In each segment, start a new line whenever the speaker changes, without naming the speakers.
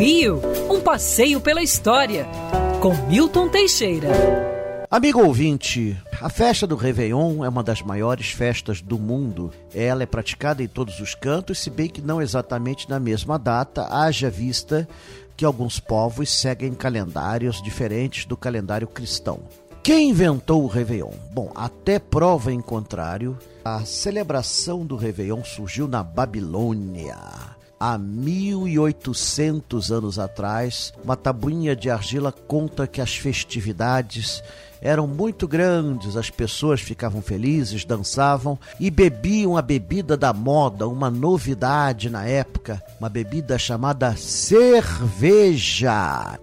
Rio, um passeio pela história, com Milton Teixeira.
Amigo ouvinte, a festa do Réveillon é uma das maiores festas do mundo. Ela é praticada em todos os cantos, se bem que não exatamente na mesma data, haja vista que alguns povos seguem calendários diferentes do calendário cristão. Quem inventou o Réveillon? Bom, até prova em contrário, a celebração do Réveillon surgiu na Babilônia. Há 1800 anos atrás, uma tabuinha de argila conta que as festividades eram muito grandes, as pessoas ficavam felizes, dançavam e bebiam a bebida da moda, uma novidade na época, uma bebida chamada cerveja.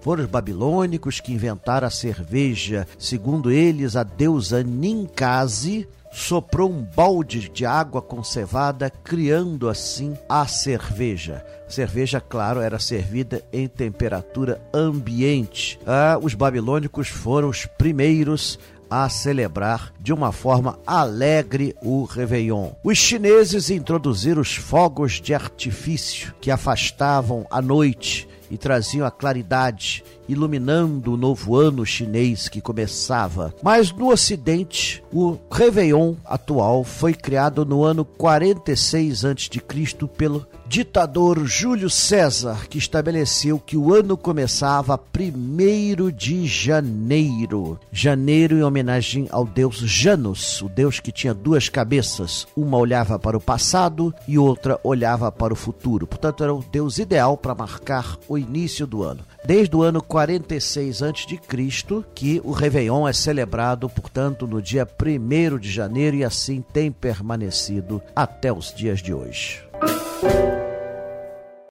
Foram os babilônicos que inventaram a cerveja. Segundo eles, a deusa Ninkasi soprou um balde de água conservada, criando assim a cerveja. Cerveja, claro, era servida em temperatura ambiente. Ah, os babilônicos foram os primeiros a celebrar de uma forma alegre o Réveillon. Os chineses introduziram os fogos de artifício que afastavam a noite e traziam a claridade, iluminando o novo ano chinês que começava. Mas no Ocidente, o Réveillon atual foi criado no ano 46 a.C. pelo ditador Júlio César, que estabeleceu que o ano começava 1 de janeiro. Janeiro em homenagem ao deus Janus, o deus que tinha duas cabeças. Uma olhava para o passado e outra olhava para o futuro. Portanto, era o deus ideal para marcar o início do ano. Desde o ano 46 a.C., que o Réveillon é celebrado, portanto, no dia 1 de janeiro e assim tem permanecido até os dias de hoje.